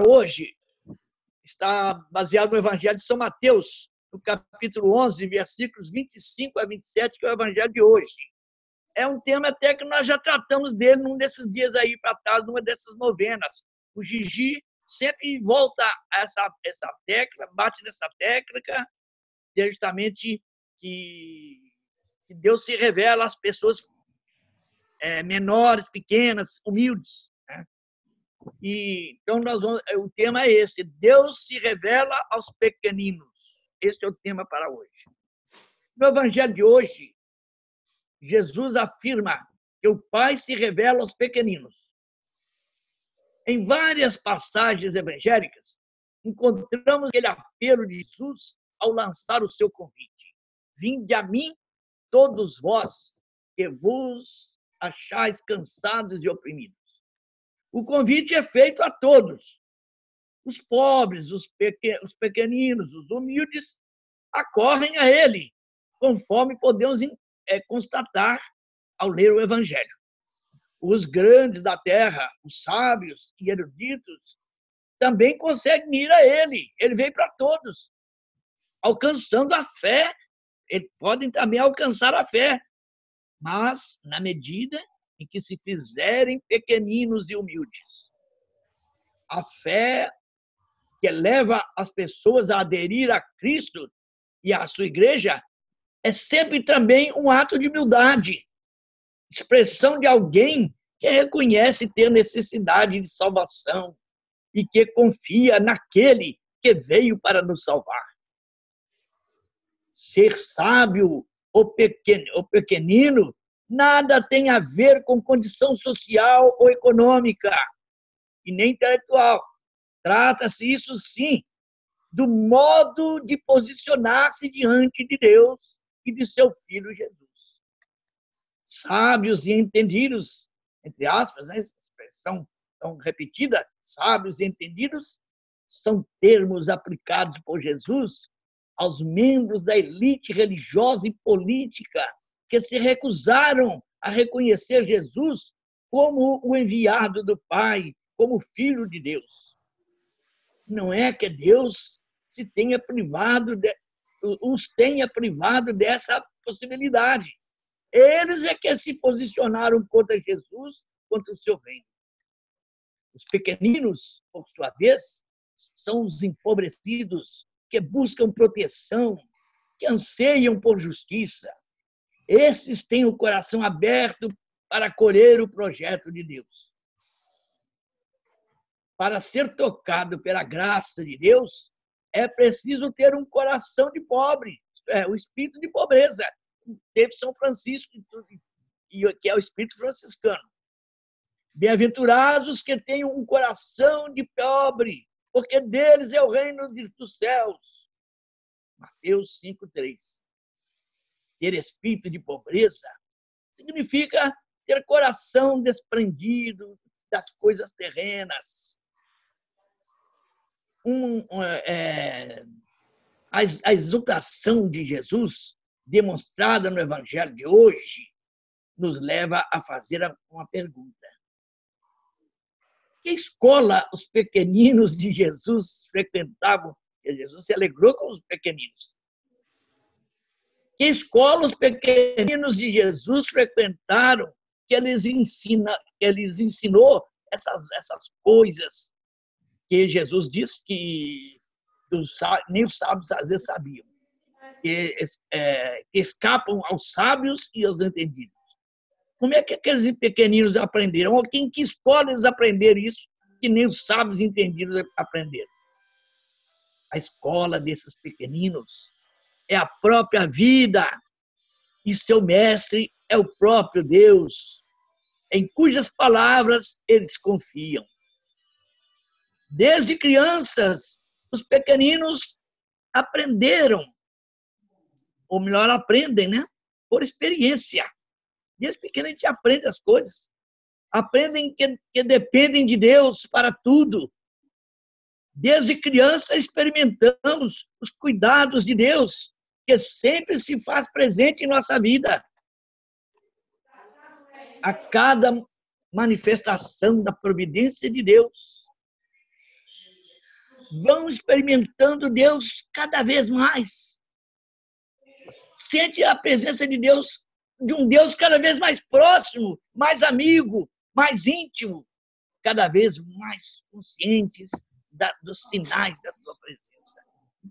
hoje está baseado no Evangelho de São Mateus, no capítulo 11, versículos 25 a 27, que é o Evangelho de hoje. É um tema até que nós já tratamos dele num desses dias aí para trás, numa dessas novenas. O Gigi sempre volta a essa, essa tecla, bate nessa tecla, justamente que, que Deus se revela às pessoas é, menores, pequenas, humildes. E, então, nós vamos, o tema é esse: Deus se revela aos pequeninos. Esse é o tema para hoje. No Evangelho de hoje, Jesus afirma que o Pai se revela aos pequeninos. Em várias passagens evangélicas, encontramos aquele apelo de Jesus ao lançar o seu convite: Vinde a mim, todos vós que vos achais cansados e oprimidos. O convite é feito a todos. Os pobres, os, pequeninos, os humildes acorrem a ele, conforme podemos é, constatar ao ler o Evangelho. Os grandes da terra, os sábios e eruditos, também conseguem ir a ele. Ele veio para todos, alcançando a fé. Eles podem também alcançar a fé, mas na medida em que se fizerem pequeninos e humildes. A fé que leva as pessoas a aderir a Cristo e à sua igreja é sempre também um ato de humildade, expressão de alguém que reconhece ter necessidade de salvação e que confia naquele que veio para nos salvar. Ser sábio ou pequenino nada tem a ver com condição social ou econômica e nem intelectual. Trata-se, isso sim, do modo de posicionar-se diante de Deus e de seu Filho Jesus. Sábios e entendidos, entre aspas, né, expressão tão repetida, sábios e entendidos, são termos aplicados por Jesus aos membros da elite religiosa e política que se recusaram a reconhecer Jesus como o enviado do Pai, como filho de Deus. Não é que Deus se tenha privado de, os tenha privado dessa possibilidade. Eles é que se posicionaram contra Jesus, contra o seu reino. Os pequeninos, por sua vez, são os empobrecidos que buscam proteção, que anseiam por justiça, esses têm o coração aberto para acolher o projeto de Deus. Para ser tocado pela graça de Deus, é preciso ter um coração de pobre, é, o espírito de pobreza. Teve São Francisco, que é o espírito franciscano. Bem-aventurados que têm um coração de pobre, porque deles é o reino dos céus. Mateus 5,3 ter espírito de pobreza, significa ter coração desprendido das coisas terrenas. Um, é, a, a exultação de Jesus, demonstrada no Evangelho de hoje, nos leva a fazer uma pergunta. Que escola os pequeninos de Jesus frequentavam? Jesus se alegrou com os pequeninos. Que escola os pequeninos de Jesus frequentaram, que eles, ensina, que eles ensinou essas, essas coisas que Jesus disse que dos, nem os sábios às vezes sabiam, que, é, que escapam aos sábios e aos entendidos. Como é que aqueles pequeninos aprenderam? Ou quem que escola eles aprenderam isso que nem os sábios entendidos aprenderam? A escola desses pequeninos é a própria vida e seu mestre é o próprio Deus, em cujas palavras eles confiam. Desde crianças, os pequeninos aprenderam, ou melhor, aprendem, né? Por experiência. Desde pequeno a gente aprende as coisas. Aprendem que, que dependem de Deus para tudo. Desde criança experimentamos os cuidados de Deus que sempre se faz presente em nossa vida. A cada manifestação da providência de Deus. vão experimentando Deus cada vez mais. Sente a presença de Deus, de um Deus cada vez mais próximo, mais amigo, mais íntimo, cada vez mais conscientes da, dos sinais da sua presença.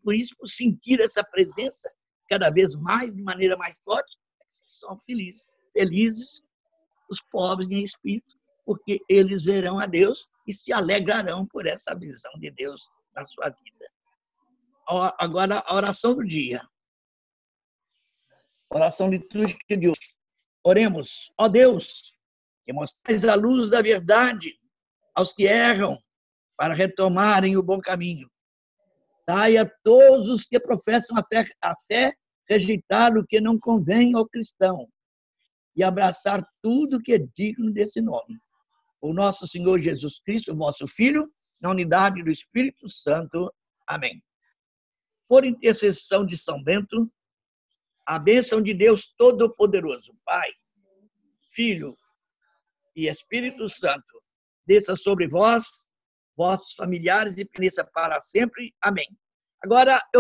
Por isso, por sentir essa presença cada vez mais, de maneira mais forte, são felizes. Felizes os pobres em espírito, porque eles verão a Deus e se alegrarão por essa visão de Deus na sua vida. Agora, a oração do dia. Oração litúrgica de hoje. Oremos, ó Deus, que mostrais a luz da verdade aos que erram, para retomarem o bom caminho. Dai a todos os que professam a fé, a fé rejeitar o que não convém ao cristão e abraçar tudo que é digno desse nome. O nosso Senhor Jesus Cristo, vosso Filho, na unidade do Espírito Santo. Amém. Por intercessão de São Bento, a bênção de Deus Todo-Poderoso, Pai, Filho e Espírito Santo, desça sobre vós, vossos familiares e permaneça para sempre. Amém. Agora, eu